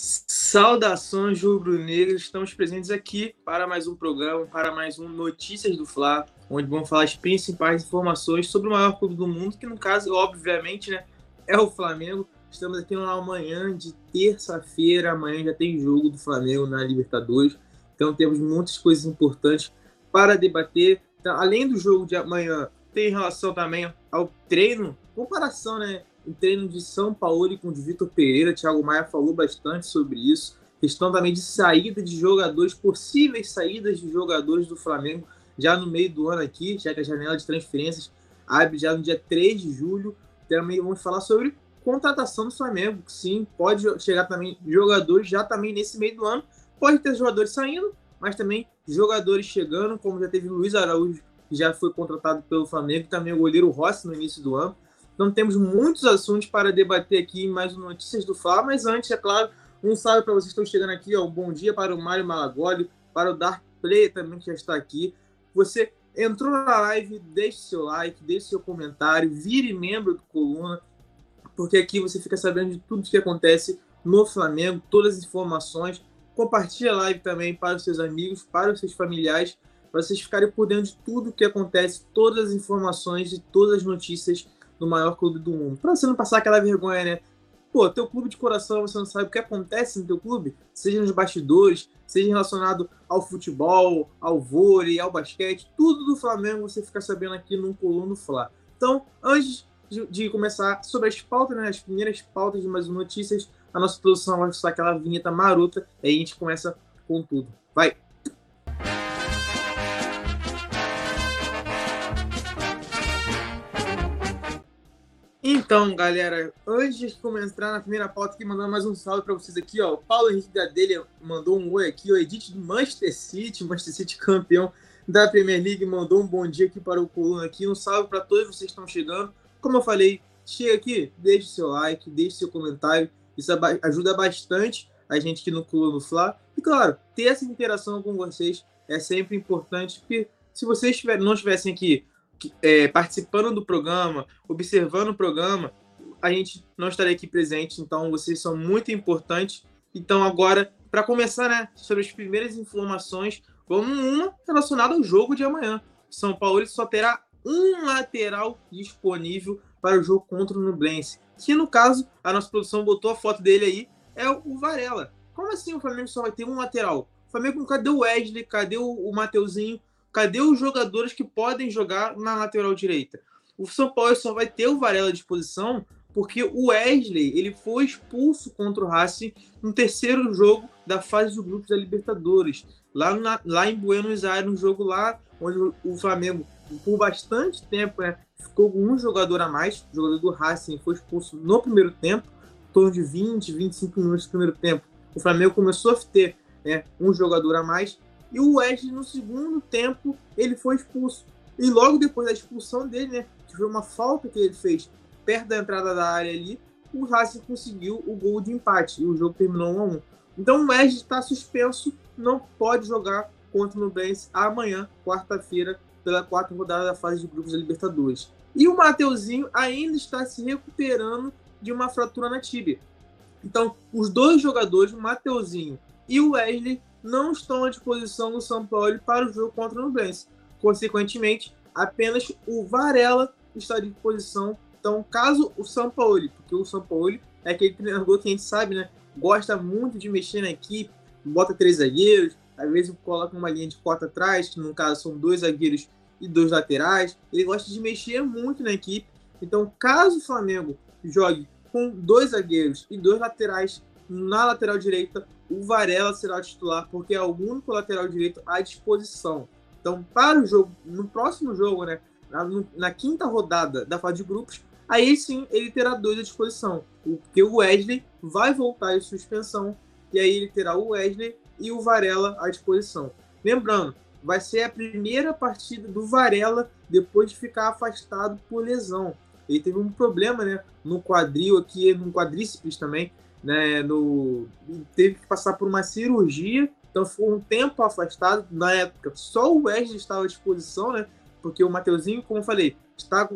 Saudações rubro-negras, estamos presentes aqui para mais um programa, para mais um Notícias do Fla, onde vamos falar as principais informações sobre o maior clube do mundo, que no caso, obviamente, né, é o Flamengo. Estamos aqui numa manhã de terça-feira, amanhã já tem jogo do Flamengo na Libertadores, então temos muitas coisas importantes para debater. Então, além do jogo de amanhã, tem relação também ao treino, comparação, né, o treino de São Paulo com o de Vitor Pereira. Thiago Maia falou bastante sobre isso. Questão também de saída de jogadores, possíveis saídas de jogadores do Flamengo já no meio do ano aqui, já que a janela de transferências abre já no dia 3 de julho. Também vamos falar sobre contratação do Flamengo. Sim, pode chegar também jogadores já também nesse meio do ano. Pode ter jogadores saindo, mas também jogadores chegando, como já teve Luiz Araújo, que já foi contratado pelo Flamengo, e também o goleiro Rossi no início do ano. Então temos muitos assuntos para debater aqui em mais Notícias do Fla, mas antes, é claro, um salve para vocês que estão chegando aqui, ó, bom dia para o Mário Malagoli, para o Dark Play também que já está aqui. Você entrou na live, deixe seu like, deixe seu comentário, vire membro do Coluna, porque aqui você fica sabendo de tudo que acontece no Flamengo, todas as informações. Compartilhe a live também para os seus amigos, para os seus familiares, para vocês ficarem por dentro de tudo que acontece, todas as informações e todas as notícias no maior clube do mundo. Pra você não passar aquela vergonha, né? Pô, teu clube de coração, você não sabe o que acontece no teu clube, seja nos bastidores, seja relacionado ao futebol, ao vôlei, ao basquete, tudo do Flamengo você fica sabendo aqui no Coluno Fla. Então, antes de, começar sobre as pautas, né, as primeiras pautas de mais notícias, a nossa produção vai usar aquela vinheta marota, e aí a gente começa com tudo. Vai! Então, galera, antes de começar na primeira pauta aqui, mandando mais um salve para vocês aqui, ó. O Paulo Henrique Gadelha mandou um oi aqui, o Edith do Manchester City, Manchester City campeão da Premier League, mandou um bom dia aqui para o Coluna aqui. Um salve para todos vocês que estão chegando. Como eu falei, chega aqui, deixe seu like, deixe seu comentário. Isso ajuda bastante a gente aqui no Coluna Fla. E claro, ter essa interação com vocês é sempre importante, porque se vocês não estivessem aqui é, participando do programa, observando o programa, a gente não estaria aqui presente. Então, vocês são muito importantes. Então, agora, para começar, né, sobre as primeiras informações, vamos uma relacionada ao jogo de amanhã. São Paulo só terá um lateral disponível para o jogo contra o Nublense. Que no caso, a nossa produção botou a foto dele aí, é o Varela. Como assim o Flamengo só vai ter um lateral? O Flamengo cadê o Wesley? Cadê o Mateuzinho? Cadê os jogadores que podem jogar na lateral direita? O São Paulo só vai ter o Varela à disposição porque o Wesley ele foi expulso contra o Racing no terceiro jogo da fase do grupos da Libertadores, lá, na, lá em Buenos Aires, um jogo lá onde o Flamengo, por bastante tempo, né, ficou com um jogador a mais, o jogador do Racing foi expulso no primeiro tempo, em torno de 20, 25 minutos do primeiro tempo. O Flamengo começou a ter né, um jogador a mais e o Wesley, no segundo tempo, ele foi expulso. E logo depois da expulsão dele, né, que foi uma falta que ele fez perto da entrada da área ali, o Racing conseguiu o gol de empate. E o jogo terminou 1 a 1 Então o Wesley está suspenso, não pode jogar contra o Nubense amanhã, quarta-feira, pela quarta rodada da fase de grupos da Libertadores. E o Mateuzinho ainda está se recuperando de uma fratura na tíbia. Então, os dois jogadores, o Mateuzinho e o Wesley, não estão à disposição do São Paulo para o jogo contra o Nublense. Consequentemente, apenas o Varela está à disposição. Então, caso o São Paulo, porque o São Paulo é aquele treinador que a gente sabe, né? Gosta muito de mexer na equipe, bota três zagueiros, às vezes coloca uma linha de quatro atrás, que no caso são dois zagueiros e dois laterais. Ele gosta de mexer muito na equipe. Então, caso o Flamengo jogue com dois zagueiros e dois laterais na lateral direita, o Varela será titular, porque é o único lateral direito à disposição. Então, para o jogo, no próximo jogo, né, na, na quinta rodada da fase de grupos, aí sim ele terá dois à disposição. Porque o Wesley vai voltar em suspensão, e aí ele terá o Wesley e o Varela à disposição. Lembrando, vai ser a primeira partida do Varela depois de ficar afastado por lesão. Ele teve um problema né, no quadril aqui, no quadríceps também, né, no, teve que passar por uma cirurgia, então ficou um tempo afastado. Na época, só o Wesley estava à disposição, né, porque o Mateuzinho, como eu falei, está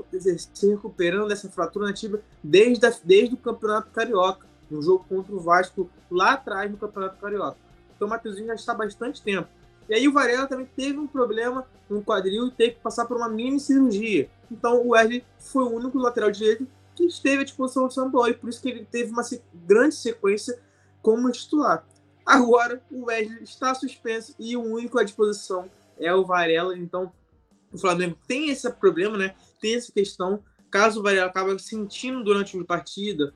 se recuperando dessa fratura nativa desde, a, desde o Campeonato Carioca. um jogo contra o Vasco lá atrás no Campeonato Carioca. Então o Mateuzinho já está há bastante tempo. E aí o Varela também teve um problema no quadril e teve que passar por uma mini cirurgia. Então o Wesley foi o único lateral direito que esteve à disposição do São Paulo, por isso que ele teve uma grande sequência como titular. Agora o Wesley está suspenso e o único à disposição é o Varela. Então o Flamengo tem esse problema, né? Tem essa questão. Caso o Varela acabe sentindo durante a partida,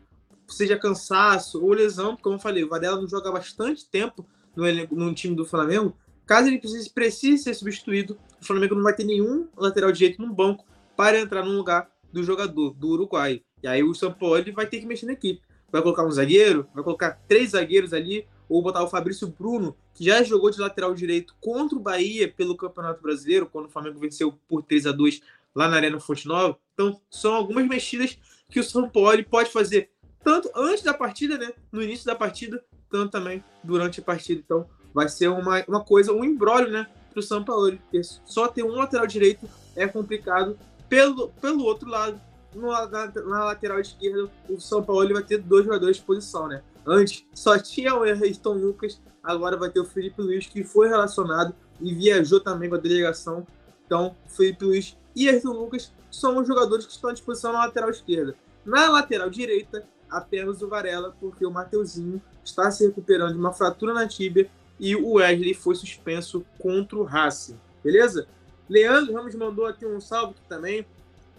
seja cansaço ou lesão, como eu falei, o Varela não joga bastante tempo no, no time do Flamengo. Caso ele precise, precise ser substituído, o Flamengo não vai ter nenhum lateral direito no banco para entrar no lugar do jogador, do Uruguai. E aí o São Paulo vai ter que mexer na equipe. Vai colocar um zagueiro, vai colocar três zagueiros ali, ou botar o Fabrício Bruno, que já jogou de lateral direito contra o Bahia pelo Campeonato Brasileiro, quando o Flamengo venceu por 3 a 2 lá na Arena Fonte Nova. Então, são algumas mexidas que o São Paulo pode fazer tanto antes da partida, né, no início da partida, tanto também durante a partida. Então, vai ser uma, uma coisa, um embrólio, né, para o São Paulo. Porque só ter um lateral direito é complicado. Pelo, pelo outro lado, no, na, na, lateral esquerda, o São Paulo vai ter dois jogadores de posição, né? Antes só tinha o Ayrton Lucas, agora vai ter o Felipe Luiz, que foi relacionado e viajou também com a delegação. Então, Felipe Luiz e Ayrton Lucas são os jogadores que estão à disposição na lateral esquerda. Na lateral direita, apenas o Varela, porque o Mateuzinho está se recuperando de uma fratura na tíbia e o Wesley foi suspenso contra o Racing. Beleza? Leandro Ramos mandou aqui um salve também.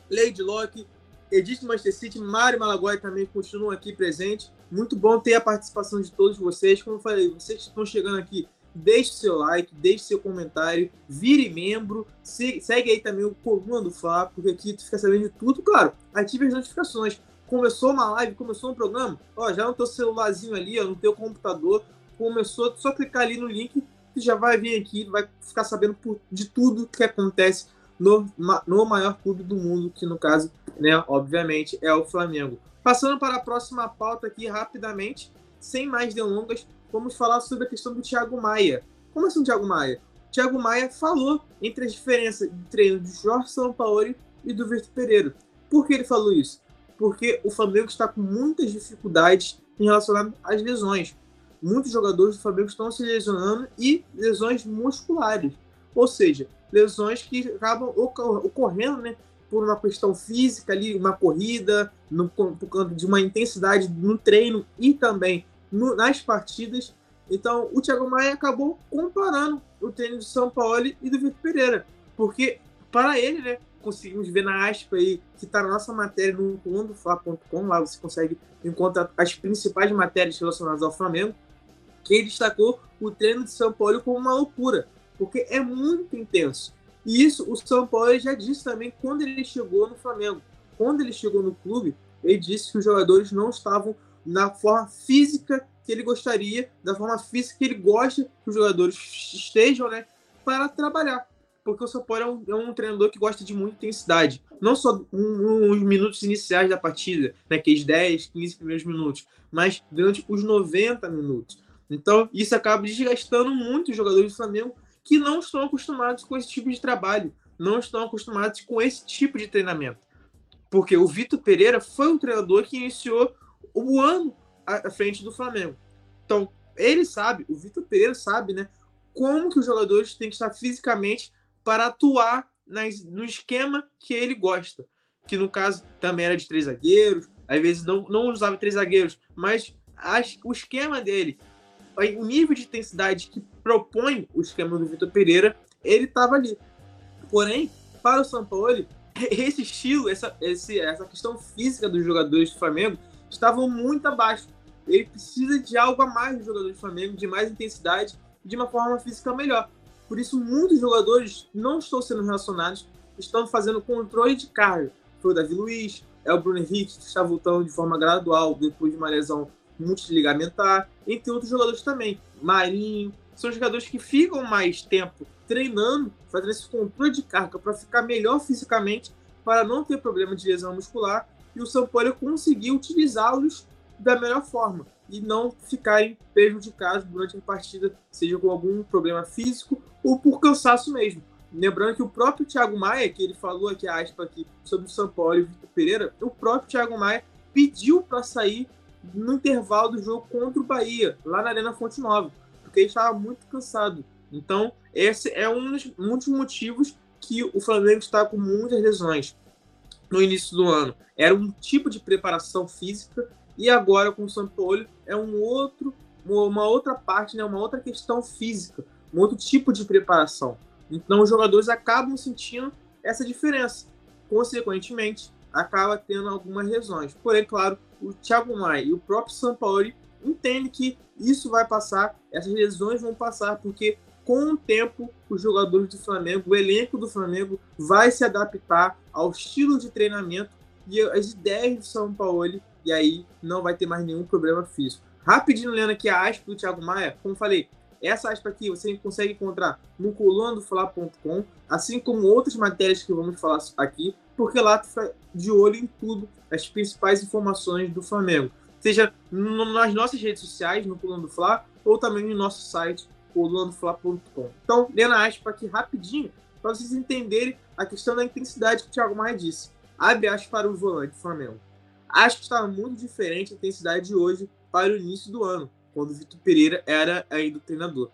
Lady Locke, Edith Manchester City, Mário Malagoy também continuam aqui presente. Muito bom ter a participação de todos vocês. Como eu falei, vocês que estão chegando aqui, deixe seu like, deixe seu comentário, vire membro, segue aí também o Coluna do Fá, porque aqui tu fica sabendo de tudo. Claro, ative as notificações. Começou uma live, começou um programa, ó, já no teu celularzinho ali, ó, no teu computador, começou, só clicar ali no link que já vai vir aqui, vai ficar sabendo de tudo que acontece no, no maior clube do mundo, que no caso, né, obviamente, é o Flamengo. Passando para a próxima pauta aqui rapidamente, sem mais delongas, vamos falar sobre a questão do Thiago Maia. Como assim o Thiago Maia? Thiago Maia falou entre as diferenças de treino de Jorge Sampaoli e do Vitor Pereira. Por que ele falou isso? Porque o Flamengo está com muitas dificuldades em relação às lesões. Muitos jogadores do Flamengo estão se lesionando e lesões musculares. Ou seja, lesões que acabam ocorrendo né, por uma questão física ali, uma corrida, no, por conta de uma intensidade no treino e também no, nas partidas. Então, o Thiago Maia acabou comparando o treino do São Paulo e do Vitor Pereira, porque para ele, né, conseguimos ver na aspa aí, que está na nossa matéria no condofla.com, lá você consegue encontrar as principais matérias relacionadas ao Flamengo, que ele destacou o treino de São Paulo como uma loucura porque é muito intenso. E isso o São Paulo já disse também quando ele chegou no Flamengo. Quando ele chegou no clube, ele disse que os jogadores não estavam na forma física que ele gostaria, da forma física que ele gosta que os jogadores estejam, né, para trabalhar. Porque o São Paulo é um, é um treinador que gosta de muita intensidade. Não só um, uns minutos iniciais da partida, né, aqueles 10, 15 primeiros minutos, mas durante os 90 minutos. Então, isso acaba desgastando muito os jogadores do Flamengo que não estão acostumados com esse tipo de trabalho, não estão acostumados com esse tipo de treinamento. Porque o Vitor Pereira foi um treinador que iniciou o ano à frente do Flamengo. Então, ele sabe, o Vitor Pereira sabe, né, como que os jogadores têm que estar fisicamente para atuar nas, no esquema que ele gosta. Que no caso também era de três zagueiros, às vezes não, não usava três zagueiros, mas as, o esquema dele, o nível de intensidade que propõe o esquema do Vitor Pereira, ele estava ali. Porém, para o São Paulo, esse estilo, essa, esse, essa questão física dos jogadores do Flamengo estavam muito abaixo. Ele precisa de algo a mais dos jogadores do Flamengo, de mais intensidade, de uma forma física melhor. Por isso, muitos jogadores não estão sendo relacionados, estão fazendo controle de carga. Foi o Davi Luiz, é o Bruno Henrique, que está voltando de forma gradual depois de uma lesão multiligamentar, entre outros jogadores também. Marinho, são jogadores que ficam mais tempo treinando, fazendo esse controle de carga para ficar melhor fisicamente, para não ter problema de lesão muscular, e o São Paulo conseguiu utilizá-los da melhor forma e não ficarem prejudicados durante a partida, seja com algum problema físico ou por cansaço mesmo. Lembrando que o próprio Thiago Maia, que ele falou aqui, aspa, aqui, sobre o São Paulo e o Vitor Pereira, o próprio Thiago Maia pediu para sair no intervalo do jogo contra o Bahia, lá na Arena Fonte Nova, porque ele estava muito cansado. Então, esse é um dos muitos motivos que o Flamengo está com muitas lesões no início do ano. Era um tipo de preparação física e agora com o São Paulo é um outro, uma outra parte, né, uma outra questão física, um outro tipo de preparação. Então os jogadores acabam sentindo essa diferença. Consequentemente, acaba tendo algumas lesões. Porém, claro, o Thiago Maia e o próprio São Paulo entendem que isso vai passar, essas lesões vão passar, porque com o tempo, os jogadores do Flamengo, o elenco do Flamengo vai se adaptar ao estilo de treinamento e as ideias do São Paulo, e aí não vai ter mais nenhum problema físico. Rapidinho lendo aqui a aspa do Thiago Maia, como falei, essa aspa aqui você consegue encontrar no colunadofla.com, assim como outras matérias que vamos falar aqui, porque lá tu fica de olho em tudo, as principais informações do Flamengo. Seja nas nossas redes sociais, no Coluna do Fla, ou também no nosso site, colunadofla.com. Então, lendo a aspa aqui rapidinho, para vocês entenderem a questão da intensidade que o Thiago Maia disse. Abre aspas para o volante do Flamengo. Acho que estava muito diferente a intensidade de hoje para o início do ano, quando o Vitor Pereira era ainda o treinador.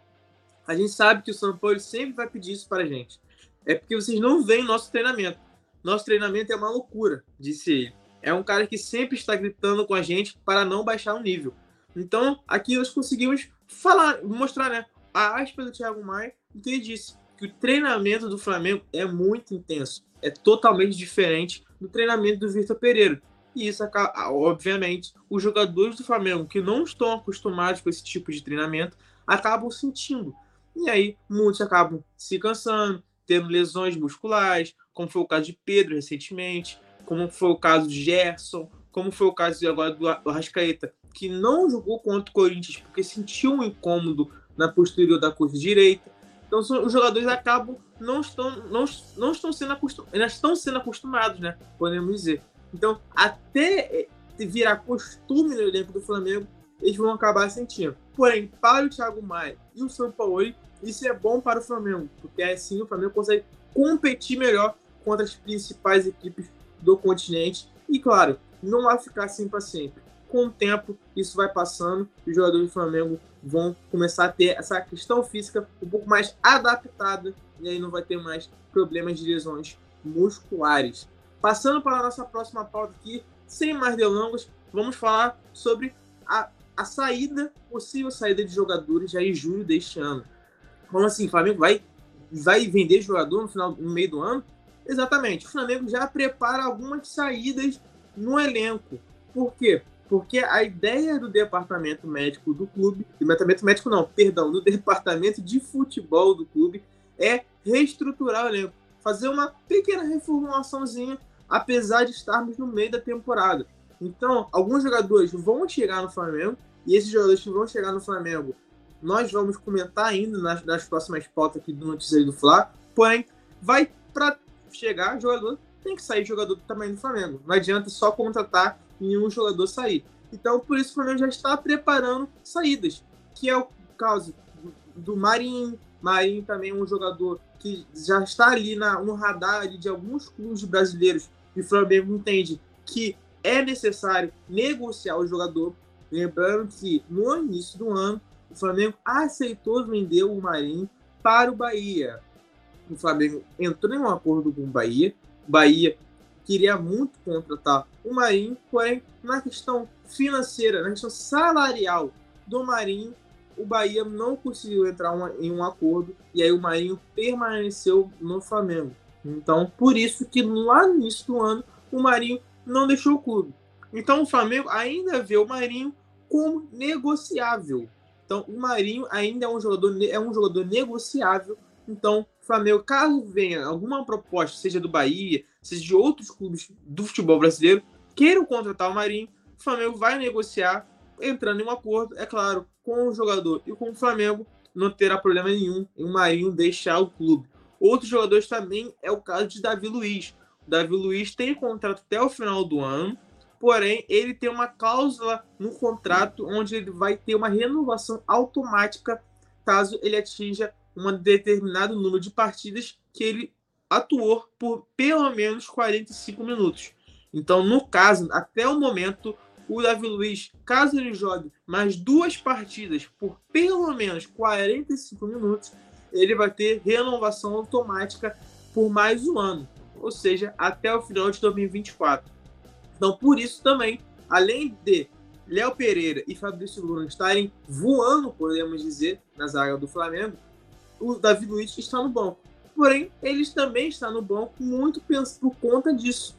A gente sabe que o São Paulo sempre vai pedir isso para a gente. É porque vocês não veem nosso treinamento. Nosso treinamento é uma loucura, disse ele. É um cara que sempre está gritando com a gente para não baixar o nível. Então, aqui nós conseguimos falar, mostrar, né? A aspa do Thiago Maia, que ele disse que o treinamento do Flamengo é muito intenso. É totalmente diferente do treinamento do Vitor Pereira. E isso, obviamente, os jogadores do Flamengo que não estão acostumados com esse tipo de treinamento acabam sentindo. E aí, muitos acabam se cansando, tendo lesões musculares, como foi o caso de Pedro recentemente, como foi o caso de Gerson, como foi o caso agora do Arrascaeta, que não jogou contra o Corinthians porque sentiu um incômodo na posterior da coxa direita. Então os jogadores acabam não estão não, não estão sendo acostumados, estão sendo acostumados, né? Podemos dizer. Então, até virar costume no elenco do Flamengo, eles vão acabar sentindo. Porém, para o Thiago Maia e o São Paulo, isso é bom para o Flamengo, porque assim o Flamengo consegue competir melhor contra as principais equipes do continente. E claro, não vai ficar assim para sempre. Com o tempo, isso vai passando e os jogadores do Flamengo vão começar a ter essa questão física um pouco mais adaptada e aí não vai ter mais problemas de lesões musculares. Passando para a nossa próxima pauta aqui, sem mais delongas, vamos falar sobre a, a saída, possível saída de jogadores já em julho deste ano. Como assim? O Flamengo vai, vai vender jogador no, final, no meio do ano? Exatamente. O Flamengo já prepara algumas saídas no elenco. Por quê? Porque a ideia do departamento médico do clube, departamento médico não, perdão, do departamento de futebol do clube é reestruturar o elenco, fazer uma pequena reformulaçãozinha, apesar de estarmos no meio da temporada. Então, alguns jogadores vão chegar no Flamengo e esses jogadores que vão chegar no Flamengo, nós vamos comentar ainda nas, nas próximas pautas aqui do Noticiário do Fla. Porém, vai para chegar jogador, tem que sair jogador do tamanho do Flamengo. Não adianta só contratar e um jogador sair. Então, por isso o Flamengo já está preparando saídas, que é o caso do Marinho. Marinho também é um jogador que já está ali na, no radar de alguns clubes brasileiros e o Flamengo entende que é necessário negociar o jogador. Lembrando que no início do ano, o Flamengo aceitou vender o Marinho para o Bahia o Flamengo entrou em um acordo com o Bahia. Bahia queria muito contratar o Marinho, porém, na questão financeira, na questão salarial do Marinho, o Bahia não conseguiu entrar em um acordo e aí o Marinho permaneceu no Flamengo. Então, por isso que lá no início do ano, o Marinho não deixou o clube. Então, o Flamengo ainda vê o Marinho como negociável. Então, o Marinho ainda é um jogador, é um jogador negociável. Então, Flamengo, caso venha alguma proposta, seja do Bahia, seja de outros clubes do futebol brasileiro, queiram contratar o Marinho, o Flamengo vai negociar, entrando em um acordo, é claro, com o jogador e com o Flamengo, não terá problema nenhum em o Marinho deixar o clube. Outros jogadores também é o caso de Davi Luiz. O Davi Luiz tem contrato até o final do ano, porém ele tem uma cláusula no contrato onde ele vai ter uma renovação automática caso ele atinja um determinado número de partidas que ele atuou por pelo menos 45 minutos. Então, no caso, até o momento, o Davi Luiz, caso ele jogue mais duas partidas por pelo menos 45 minutos, ele vai ter renovação automática por mais um ano, ou seja, até o final de 2024. Então, por isso também, além de Léo Pereira e Fabrício Luna estarem voando, podemos dizer, na zaga do Flamengo, o Davi Luiz está no banco. Porém, eles também estão no banco muito por conta disso,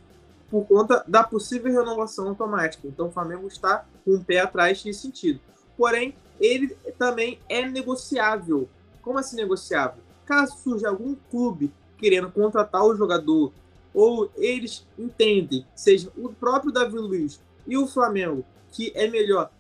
por conta da possível renovação automática. Então, o Flamengo está com um pé atrás nesse sentido. Porém, ele também é negociável. Como assim negociável? Caso surja algum clube querendo contratar o jogador, ou eles entendem, seja o próprio Davi Luiz e o Flamengo, que é melhor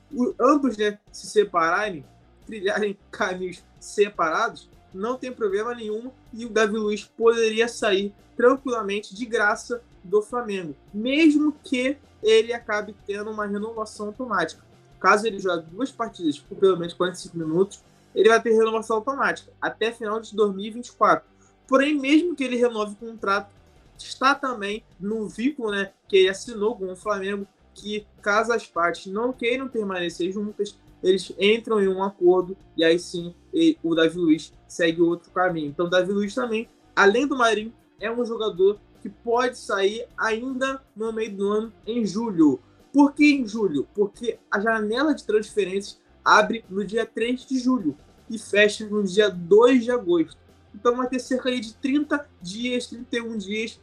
ambos né, se separarem, trilharem caminhos separados, não tem problema nenhum e o Davi Luiz poderia sair tranquilamente de graça do Flamengo, mesmo que ele acabe tendo uma renovação automática. Caso ele jogue duas partidas por pelo menos 45 minutos, ele vai ter renovação automática até final de 2024. Porém, mesmo que ele renove o contrato, está também no vínculo né, que ele assinou com o Flamengo, que caso as partes não queiram permanecer juntas, eles entram em um acordo e aí sim ele, o Davi Luiz segue outro caminho. Então, o Davi Luiz também, além do Marinho, é um jogador que pode sair ainda no meio do ano, em julho. Por que em julho? Porque a janela de transferências abre no dia 3 de julho e fecha no dia 2 de agosto. Então vai ter cerca de 30 dias, 31 dias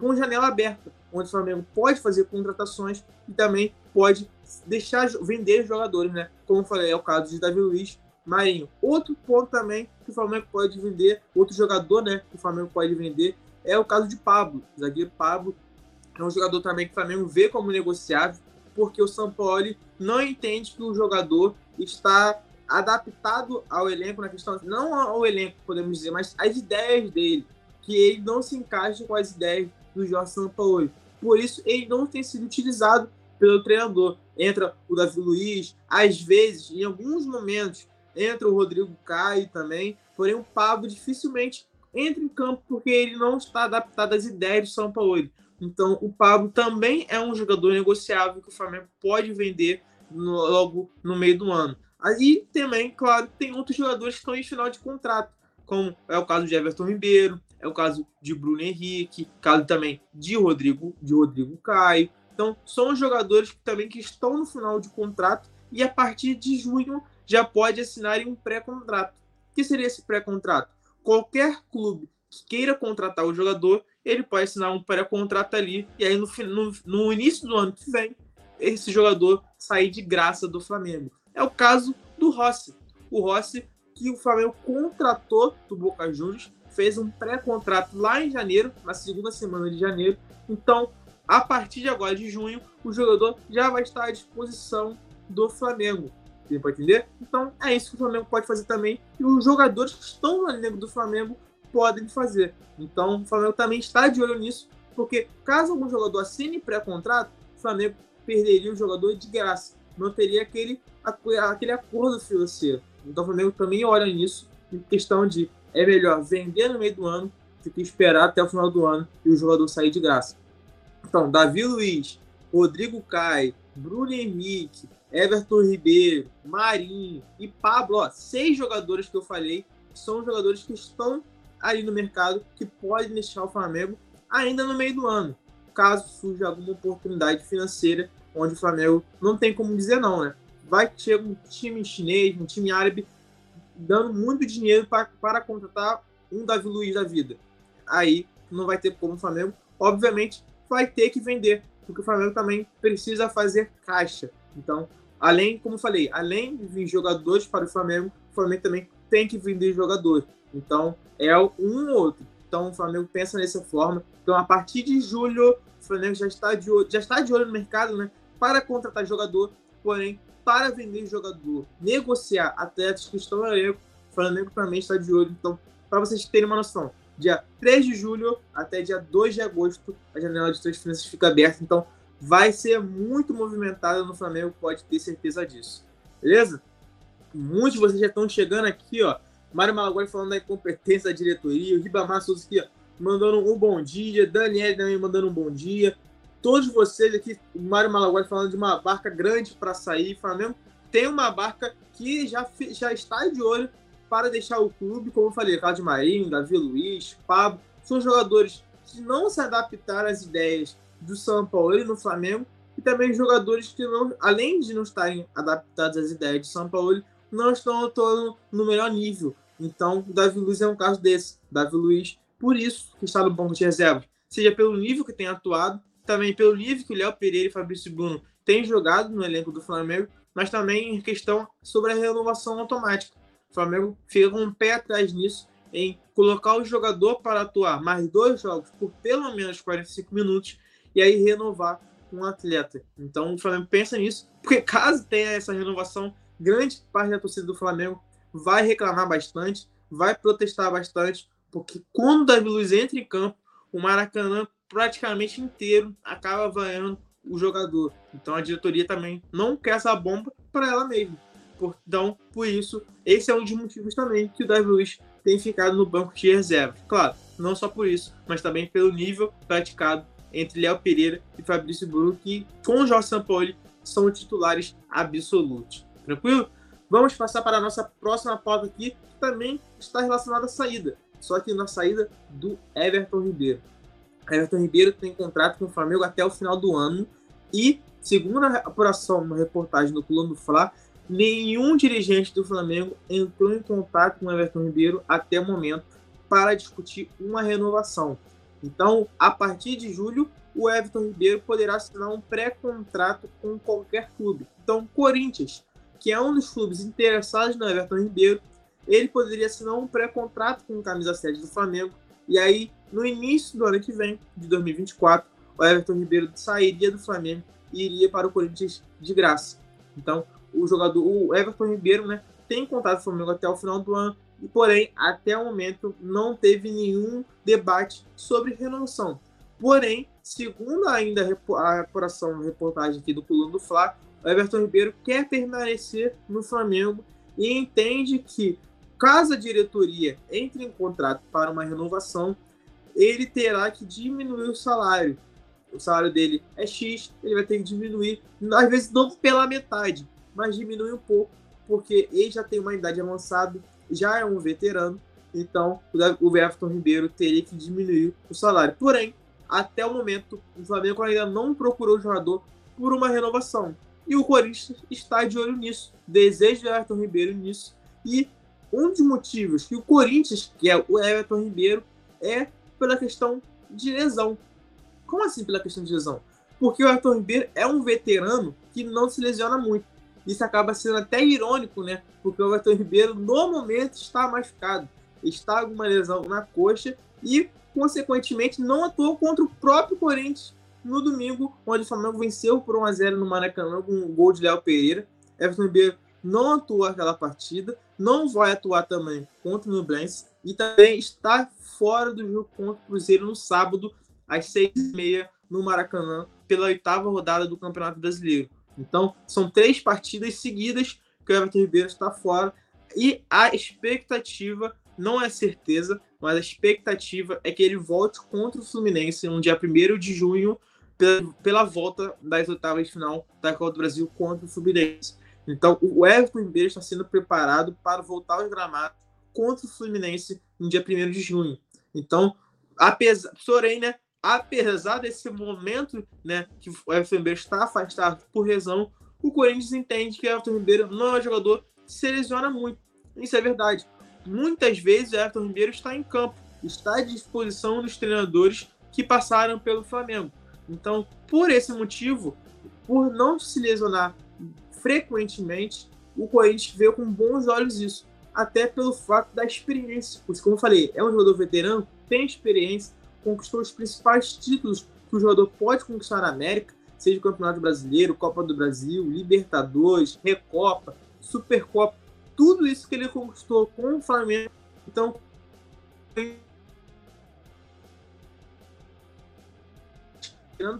com janela aberta, onde o Flamengo pode fazer contratações e também pode deixar vender jogadores, né? Como eu falei, é o caso de Davi Luiz, Marinho. Outro ponto também que o Flamengo pode vender, outro jogador, né, que o Flamengo pode vender, é o caso de Pablo, o zagueiro Pablo. É um jogador também que o Flamengo vê como negociável, porque o São Paulo não entende que o jogador está adaptado ao elenco na questão, não ao elenco, podemos dizer, mas às ideias dele, que ele não se encaixa com as ideias do Jorge Sampaoli. Por isso, ele não tem sido utilizado pelo treinador. Entra o Davi Luiz, às vezes, em alguns momentos, entra o Rodrigo Caio também, porém o Pablo dificilmente entra em campo porque ele não está adaptado às ideias do São Paulo. Então, o Pablo também é um jogador negociável que o Flamengo pode vender no, logo no meio do ano. Aí também, claro, tem outros jogadores que estão em final de contrato, como é o caso de Everton Ribeiro, é o caso de Bruno Henrique, caso também de Rodrigo, de Rodrigo Caio. Então, são jogadores que também que estão no final de contrato e a partir de junho já pode assinar um pré-contrato. O que seria esse pré-contrato? Qualquer clube que queira contratar o jogador, ele pode assinar um pré-contrato ali e aí no, no, no início do ano que vem, esse jogador sair de graça do Flamengo. É o caso do Rossi. O Rossi que o Flamengo contratou do Boca Juniors fez um pré-contrato lá em janeiro, na segunda semana de janeiro. Então, a partir de agora, de junho, o jogador já vai estar à disposição do Flamengo. Deu para entender? Então, é isso que o Flamengo pode fazer também. E os jogadores que estão no elenco do Flamengo podem fazer. Então, o Flamengo também está de olho nisso, porque caso algum jogador assine pré-contrato, o Flamengo perderia o jogador de graça. Não teria aquele, aquele acordo financeiro. Então, o Flamengo também olha nisso, em questão de é melhor vender no meio do ano do que esperar até o final do ano e o jogador sair de graça. Então, Davi Luiz, Rodrigo Caio, Bruno Henrique, Everton Ribeiro, Marinho e Pablo, ó, seis jogadores que eu falei, são jogadores que estão ali no mercado que podem deixar o Flamengo ainda no meio do ano, caso surja alguma oportunidade financeira onde o Flamengo não tem como dizer não, né? Vai ter um time chinês, um time árabe dando muito dinheiro pra, para contratar um Davi Luiz da vida. Aí não vai ter como o Flamengo. Obviamente, vai ter que vender, porque o Flamengo também precisa fazer caixa. Então, além, como falei, além de vir jogadores para o Flamengo, o Flamengo também tem que vender jogadores. Então, é um ou outro. Então, o Flamengo pensa dessa forma. Então, a partir de julho, o Flamengo já está de olho, já está de olho no mercado, né? Para contratar jogador, porém, para vender jogador, negociar atletas que estão no elenco, o Flamengo também está de olho. Então, para vocês terem uma noção, dia 3 de julho até dia 2 de agosto, a janela de transferências fica aberta. Então, vai ser muito movimentada no Flamengo, pode ter certeza disso. Beleza? Muitos de vocês já estão chegando aqui, ó. Mário Malaguai falando da incompetência da diretoria, o Ribamar Souza aqui, ó, mandando um bom dia, Daniel também mandando um bom dia. todos vocês aqui, o Mário Malaguai falando de uma barca grande para sair, Flamengo tem uma barca que já, já está de olho para deixar o clube, como eu falei, Carlos Marinho, Davi Luiz, Pablo, são jogadores que não se adaptaram às ideias do São Paulo e no Flamengo, e também jogadores que, não, além de não estarem adaptados às ideias do São Paulo, não estão atuando no melhor nível. Então, o Davi Luiz é um caso desse. Davi Luiz, por isso, que está no banco de reserva. Seja pelo nível que tem atuado, também pelo nível que o Léo Pereira e Fabrício Bruno têm jogado no elenco do Flamengo, mas também em questão sobre a renovação automática. O Flamengo fica com um pé atrás nisso, em colocar o jogador para atuar mais dois jogos por pelo menos 45 minutos e aí renovar um atleta. Então o Flamengo pensa nisso, porque caso tenha essa renovação, grande parte da torcida do Flamengo vai reclamar bastante, vai protestar bastante, porque quando o Davi Luiz entra em campo, o Maracanã praticamente inteiro acaba vaiando o jogador. Então a diretoria também não quer essa bomba para ela mesma. Então, por isso, esse é um dos motivos também que o Davi Luiz tem ficado no banco de reserva. Claro, não só por isso, mas também pelo nível praticado entre Léo Pereira e Fabrício Bruno, que com o Jorge Sampaoli são titulares absolutos. Tranquilo? Vamos passar para a nossa próxima pauta aqui, que também está relacionada à saída, só que na saída do Everton Ribeiro. Everton Ribeiro tem contrato com o Flamengo até o final do ano e, segundo a apuração, uma reportagem do do Fla, nenhum dirigente do Flamengo entrou em contato com o Everton Ribeiro até o momento para discutir uma renovação. Então, a partir de julho, o Everton Ribeiro poderá assinar um pré-contrato com qualquer clube. Então, Corinthians, que é um dos clubes interessados no Everton Ribeiro, ele poderia assinar um pré-contrato com o camisa 7 do Flamengo. E aí, no início do ano que vem, de 2024, o Everton Ribeiro sairia do Flamengo e iria para o Corinthians de graça. Então, o jogador, o Everton Ribeiro, né, tem contato com o Flamengo até o final do ano, e porém, até o momento, não teve nenhum debate sobre renovação. Porém, segundo ainda a apuração, reportagem aqui do Coluna do Fla, o Everton Ribeiro quer permanecer no Flamengo e entende que, caso a diretoria entre em contrato para uma renovação, ele terá que diminuir o salário. O salário dele é X, ele vai ter que diminuir, às vezes não pela metade, mas diminui um pouco, porque ele já tem uma idade avançada, já é um veterano, então o Everton Ribeiro teria que diminuir o salário. Porém, até o momento, o Flamengo ainda não procurou o jogador por uma renovação. E o Corinthians está de olho nisso, deseja o Everton Ribeiro nisso. E um dos motivos que o Corinthians quer o Everton Ribeiro é pela questão de lesão. Como assim pela questão de lesão? Porque o Everton Ribeiro é um veterano que não se lesiona muito. Isso acaba sendo até irônico, né? Porque o Everton Ribeiro, no momento, está machucado. Está com uma lesão na coxa e, consequentemente, não atuou contra o próprio Corinthians no domingo, onde o Flamengo venceu por 1x0 no Maracanã com um gol de Léo Pereira. Everton Ribeiro não atuou aquela partida, não vai atuar também contra o Nublense e também está fora do jogo contra o Cruzeiro no sábado, às 6h30, no Maracanã, pela oitava rodada do Campeonato Brasileiro. Então, são três partidas seguidas que o Everton Ribeiro está fora. E a expectativa, não é certeza, mas a expectativa é que ele volte contra o Fluminense no dia 1 de junho, pela, pela volta das oitavas de final da Copa do Brasil contra o Fluminense. Então, o Everton Ribeiro está sendo preparado para voltar aos gramados contra o Fluminense no dia 1 de junho. Então, apesar, porém, né, apesar desse momento né, que o Everton Ribeiro está afastado por lesão, o Corinthians entende que o Everton Ribeiro não é um jogador que se lesiona muito. Isso é verdade. Muitas vezes o Everton Ribeiro está em campo, está à disposição dos treinadores que passaram pelo Flamengo. Então, por esse motivo, por não se lesionar frequentemente, o Corinthians vê com bons olhos isso. Até pelo fato da experiência. Pois, como eu falei, é um jogador veterano, tem experiência, conquistou os principais títulos que o jogador pode conquistar na América, seja o Campeonato Brasileiro, Copa do Brasil, Libertadores, Recopa, Supercopa, tudo isso que ele conquistou com o Flamengo. Então,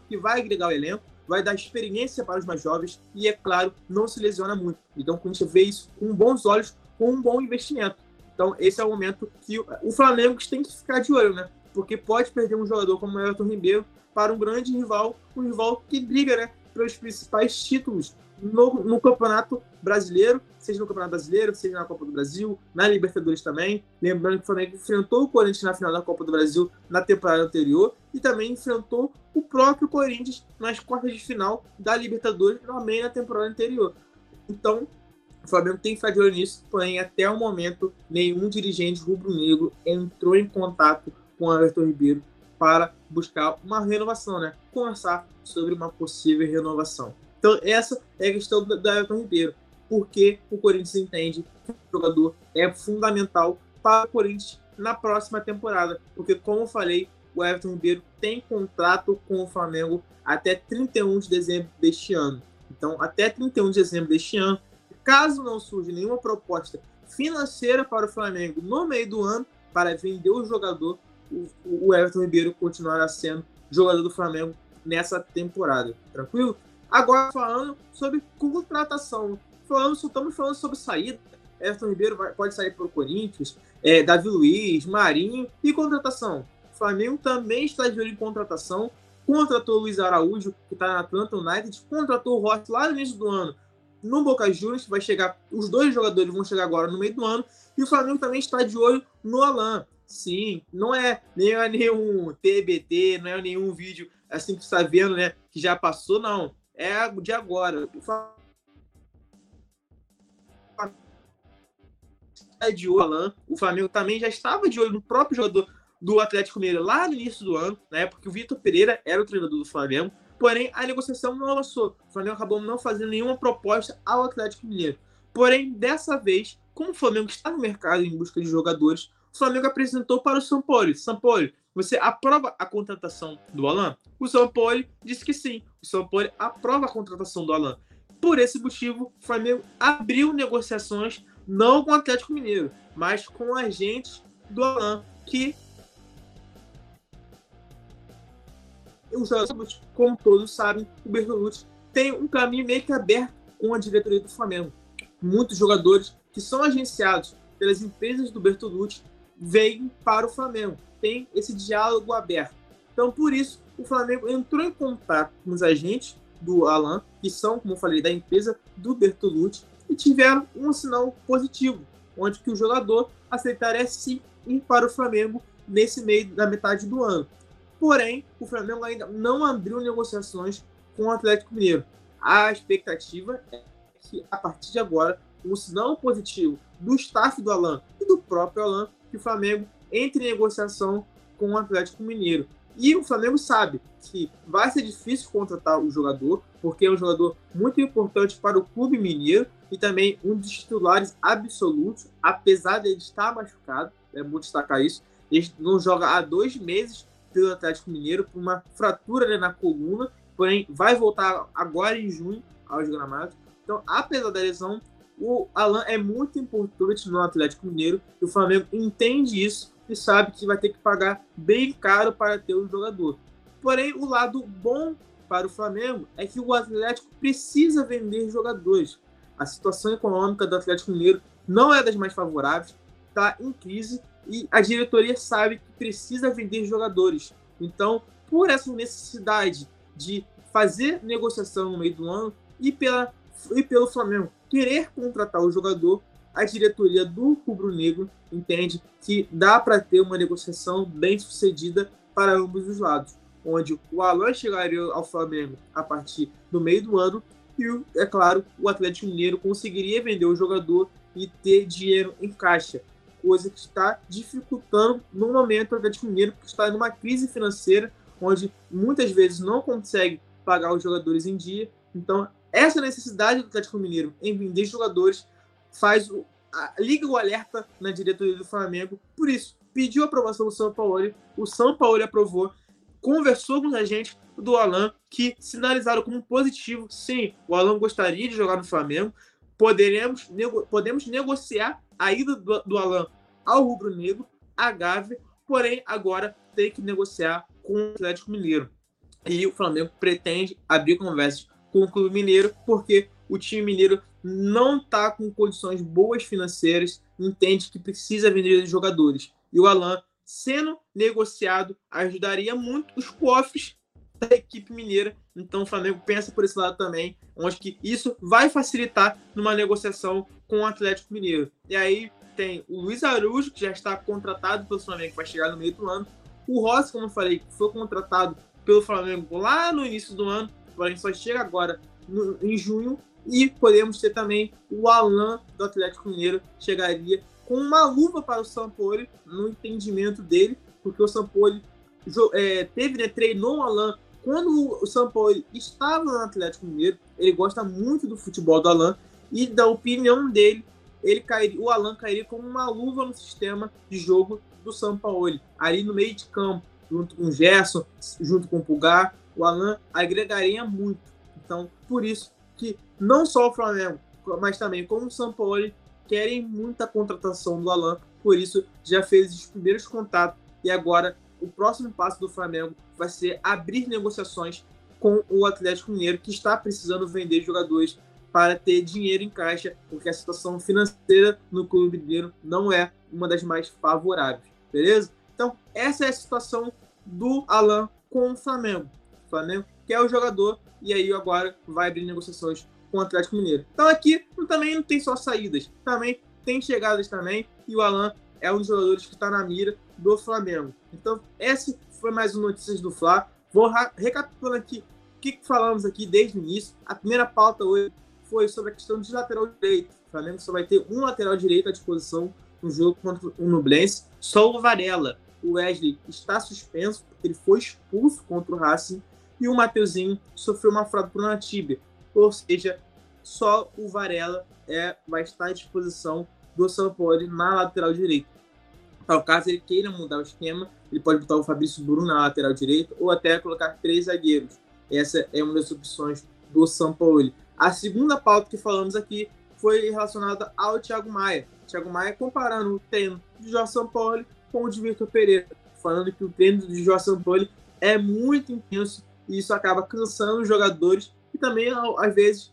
que vai agregar o elenco, vai dar experiência para os mais jovens e, é claro, não se lesiona muito. Então, a gente vê isso com bons olhos, com um bom investimento. Então, esse é o momento que o Flamengo tem que ficar de olho, né? Porque pode perder um jogador como o Everton Ribeiro para um grande rival, um rival que briga né, pelos principais títulos no, no, Campeonato Brasileiro, seja no Campeonato Brasileiro, seja na Copa do Brasil, na Libertadores também. Lembrando que o Flamengo enfrentou o Corinthians na final da Copa do Brasil na temporada anterior e também enfrentou o próprio Corinthians nas quartas de final da Libertadores também na temporada anterior. Então, o Flamengo tem que nisso, porém, até o momento, nenhum dirigente rubro-negro entrou em contato com o Everton Ribeiro para buscar uma renovação, né? Conversar sobre uma possível renovação. Então, essa é a questão do Everton Ribeiro. Porque o Corinthians entende que o jogador é fundamental para o Corinthians na próxima temporada. Porque, como eu falei, o Everton Ribeiro tem contrato com o Flamengo até 31 de dezembro deste ano. Então, até 31 de dezembro deste ano, caso não surja nenhuma proposta financeira para o Flamengo no meio do ano para vender o jogador, o Everton Ribeiro continuará sendo jogador do Flamengo nessa temporada. Tranquilo? Agora falando sobre contratação. Falando, estamos falando sobre saída. Everton Ribeiro vai, pode sair para o Corinthians, é, Davi Luiz, Marinho e contratação. O Flamengo também está de olho em contratação. Contratou Luiz Araújo, que está na Atlanta United, contratou o Ross lá no início do ano no Boca Juniors, vai chegar, os dois jogadores vão chegar agora no meio do ano, e o Flamengo também está de olho no Alan. Sim, não é, nem é nenhum TBT, não é nenhum vídeo assim que você está vendo, né, que já passou, não. É de agora. Está de olho. O Flamengo também já estava de olho no próprio jogador do Atlético Mineiro lá no início do ano, né? Porque o Vitor Pereira era o treinador do Flamengo. Porém, a negociação não avançou. O Flamengo acabou não fazendo nenhuma proposta ao Atlético Mineiro. Porém, dessa vez, como o Flamengo está no mercado em busca de jogadores, o Flamengo apresentou para o. São Paulo, você aprova a contratação do Alan? O Paulo disse que sim. O Paulo aprova a contratação do Alan. Por esse motivo, o Flamengo abriu negociações não com o Atlético Mineiro, mas com agentes do Alan, que jogadores, como todos sabem, o Bertolucci tem um caminho meio que aberto com a diretoria do Flamengo. Muitos jogadores que são agenciados pelas empresas do Bertolucci vêm para o Flamengo. Tem esse diálogo aberto. Então, por isso, o Flamengo entrou em contato com os agentes do Alan, que são, como eu falei, da empresa do Bertolucci, e tiveram um sinal positivo, onde que o jogador aceitaria sim ir para o Flamengo nesse meio da metade do ano. Porém, o Flamengo ainda não abriu negociações com o Atlético Mineiro. A expectativa é que, a partir de agora, um sinal positivo do staff do Alan e do próprio Alan, que o Flamengo entre em negociação com o Atlético Mineiro. E o Flamengo sabe que vai ser difícil contratar o jogador, porque é um jogador muito importante para o clube mineiro e também um dos titulares absolutos, apesar de ele estar machucado, é bom destacar isso. Ele não joga há dois meses pelo Atlético Mineiro por uma fratura né, na coluna, porém vai voltar agora em junho aos gramados. Então, apesar da lesão, o Alan é muito importante no Atlético Mineiro e o Flamengo entende isso e sabe que vai ter que pagar bem caro para ter o jogador. Porém, o lado bom para o Flamengo é que o Atlético precisa vender jogadores. A situação econômica do Atlético Mineiro não é das mais favoráveis, está em crise e a diretoria sabe que precisa vender jogadores. Então, por essa necessidade de fazer negociação no meio do ano e, pela, e pelo Flamengo querer contratar o jogador, a diretoria do Rubro Negro entende que dá para ter uma negociação bem sucedida para ambos os lados, onde o Alan chegaria ao Flamengo a partir do meio do ano e, é claro, o Atlético Mineiro conseguiria vender o jogador e ter dinheiro em caixa coisa que está dificultando no momento o Atlético Mineiro, que está numa crise financeira, onde muitas vezes não consegue pagar os jogadores em dia. Então, essa necessidade do Atlético Mineiro em vender jogadores faz o, a, liga o alerta na diretoria do Flamengo. Por isso, pediu aprovação do São Paulo, o São Paulo aprovou, conversou com os agentes do Alan, que sinalizaram como positivo, sim, o Alan gostaria de jogar no Flamengo, poderemos nego podemos negociar a ida do, do Alan ao Rubro Negro, a Gávea, porém agora tem que negociar com o Atlético Mineiro. E o Flamengo pretende abrir conversas com o Clube Mineiro, porque o time mineiro não está com condições boas financeiras, entende que precisa vender jogadores. E o Alan sendo negociado ajudaria muito os cofres da equipe mineira. Então o Flamengo pensa por esse lado também, onde que isso vai facilitar numa negociação com o Atlético Mineiro. E aí tem o Luiz Araújo, que já está contratado pelo Flamengo, vai chegar no meio do ano. O Rossi, como eu falei, foi contratado pelo Flamengo lá no início do ano, porém só chega agora no, em junho. E podemos ter também o Alan do Atlético Mineiro, chegaria com uma luva para o Sampoli, no entendimento dele, porque o Sampoli é, teve, né, treinou o Alan quando o Sampoli estava no Atlético Mineiro. Ele gosta muito do futebol do Alan e da opinião dele, ele cairia, o Alan cairia como uma luva no sistema de jogo do São Paulo, ali no meio de campo, junto com o Gerson, junto com o Pulgar, o Alan agregaria muito. Então, por isso que não só o Flamengo, mas também como o São Paulo querem muita contratação do Alan, por isso já fez os primeiros contatos e agora o próximo passo do Flamengo vai ser abrir negociações com o Atlético Mineiro, que está precisando vender jogadores para ter dinheiro em caixa, porque a situação financeira no clube mineiro não é uma das mais favoráveis, beleza? Então, essa é a situação do Alan com o Flamengo. Flamengo quer o jogador e aí agora vai abrir negociações com o Atlético Mineiro. Então aqui também não tem só saídas, também tem chegadas também e o Alan é um dos jogadores que está na mira do Flamengo. Então, esse foi mais um Notícias do Fla. Vou recapitulando aqui o que falamos aqui desde o início. A primeira pauta hoje foi sobre a questão de lateral direito. O Flamengo só vai ter um lateral direito à disposição no jogo contra o Nublense, só o Varela. O Wesley está suspenso, porque ele foi expulso contra o Racing, e o Mateuzinho sofreu uma fratura na tíbia. Ou seja, só o Varela é, vai estar à disposição do São Paulo na lateral direita. Para caso ele queira mudar o esquema, ele pode botar o Fabrício Bruno na lateral direita ou até colocar três zagueiros. Essa é uma das opções do São Paulo. A segunda pauta que falamos aqui foi relacionada ao Thiago Maia. Thiago Maia comparando o treino de Jorge Sampaoli com o de Vitor Pereira, falando que o treino de Jorge Sampaoli é muito intenso e isso acaba cansando os jogadores e também, às vezes,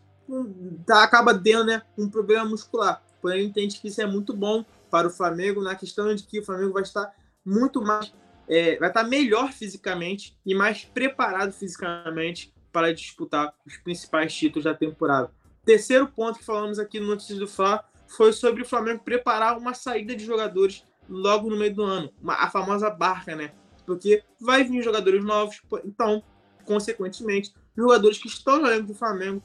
tá, acaba dando né, um problema muscular. Porém, entende que isso é muito bom para o Flamengo na questão de que o Flamengo vai estar muito mais, é, vai estar melhor fisicamente e mais preparado fisicamente para disputar os principais títulos da temporada. Terceiro ponto que falamos aqui no Notícias do Fla foi sobre o Flamengo preparar uma saída de jogadores logo no meio do ano, uma, a famosa barca, né? Porque vai vir jogadores novos, então, consequentemente, jogadores que estão no elenco do Flamengo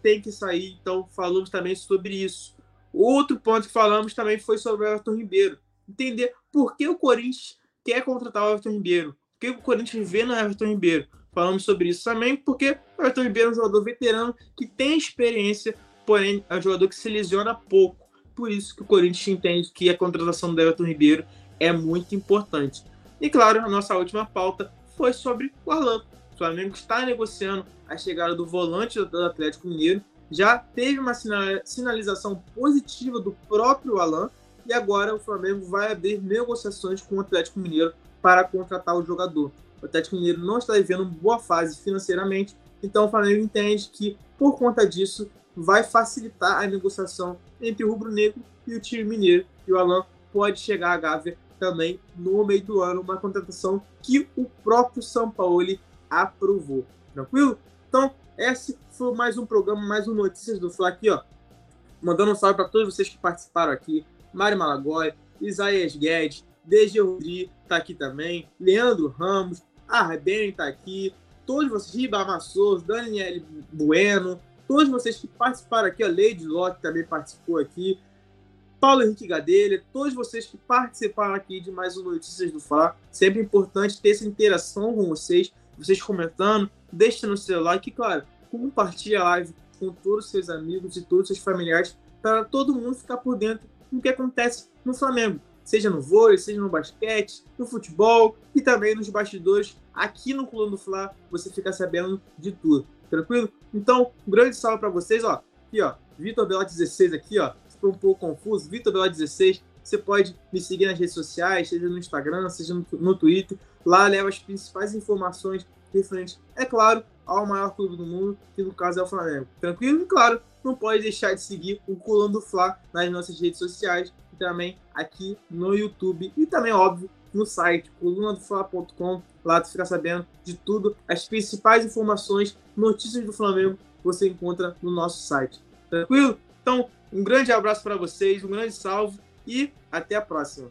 têm que sair, então falamos também sobre isso. Outro ponto que falamos também foi sobre o Everton Ribeiro. Entender por que o Corinthians quer contratar o Everton Ribeiro. Por que o Corinthians vê no Everton Ribeiro falamos sobre isso também, porque o Everton Ribeiro é um jogador veterano que tem experiência, porém é um jogador que se lesiona pouco. Por isso que o Corinthians entende que a contratação do Everton Ribeiro é muito importante. E claro, a nossa última pauta foi sobre o Arlan. O Flamengo está negociando a chegada do volante do Atlético Mineiro. Já teve uma sinalização positiva do próprio Alan e agora o Flamengo vai abrir negociações com o Atlético Mineiro para contratar o jogador. O Atlético Mineiro não está vivendo uma boa fase financeiramente, então o Flamengo entende que, por conta disso, vai facilitar a negociação entre o Rubro Negro e o time mineiro. E o Alan pode chegar à Gávea também no meio do ano, uma contratação que o próprio São Paulo aprovou. Tranquilo? Então, esse foi mais um programa, mais um Notícias do Fla aqui, ó. Mandando um salve para todos vocês que participaram aqui. Mário Malagói, Isaías Guedes, DG Rodri tá aqui também, Leandro Ramos, a Rebene está aqui, todos vocês, Riba Amassos, Daniel Bueno, todos vocês que participaram aqui, a Lady Locke também participou aqui, Paulo Henrique Gadelha, todos vocês que participaram aqui de mais um Notícias do Fá. Sempre importante ter essa interação com vocês, vocês comentando, deixando o seu like claro, compartilhe a live com todos os seus amigos e todos os seus familiares para todo mundo ficar por dentro do que acontece no Flamengo seja no vôlei, seja no basquete, no futebol e também nos bastidores. Aqui no Coluna do Fla você fica sabendo de tudo, tranquilo? Então, um grande salve para vocês, ó. Aqui, ó, Vitor Bela 16 aqui, ó. For um pouco confuso, Vitor Bela 16. Você pode me seguir nas redes sociais, seja no Instagram, seja no, no Twitter. Lá leva as principais informações referentes, é claro, ao maior clube do mundo, que no caso é o Flamengo. Tranquilo? E claro, não pode deixar de seguir o Colando do Fla nas nossas redes sociais também aqui no YouTube e também, óbvio, no site colunadofla.com. Lá tu fica sabendo de tudo, as principais informações, notícias do Flamengo você encontra no nosso site. Tranquilo? Então, um grande abraço para vocês, um grande salve e até a próxima.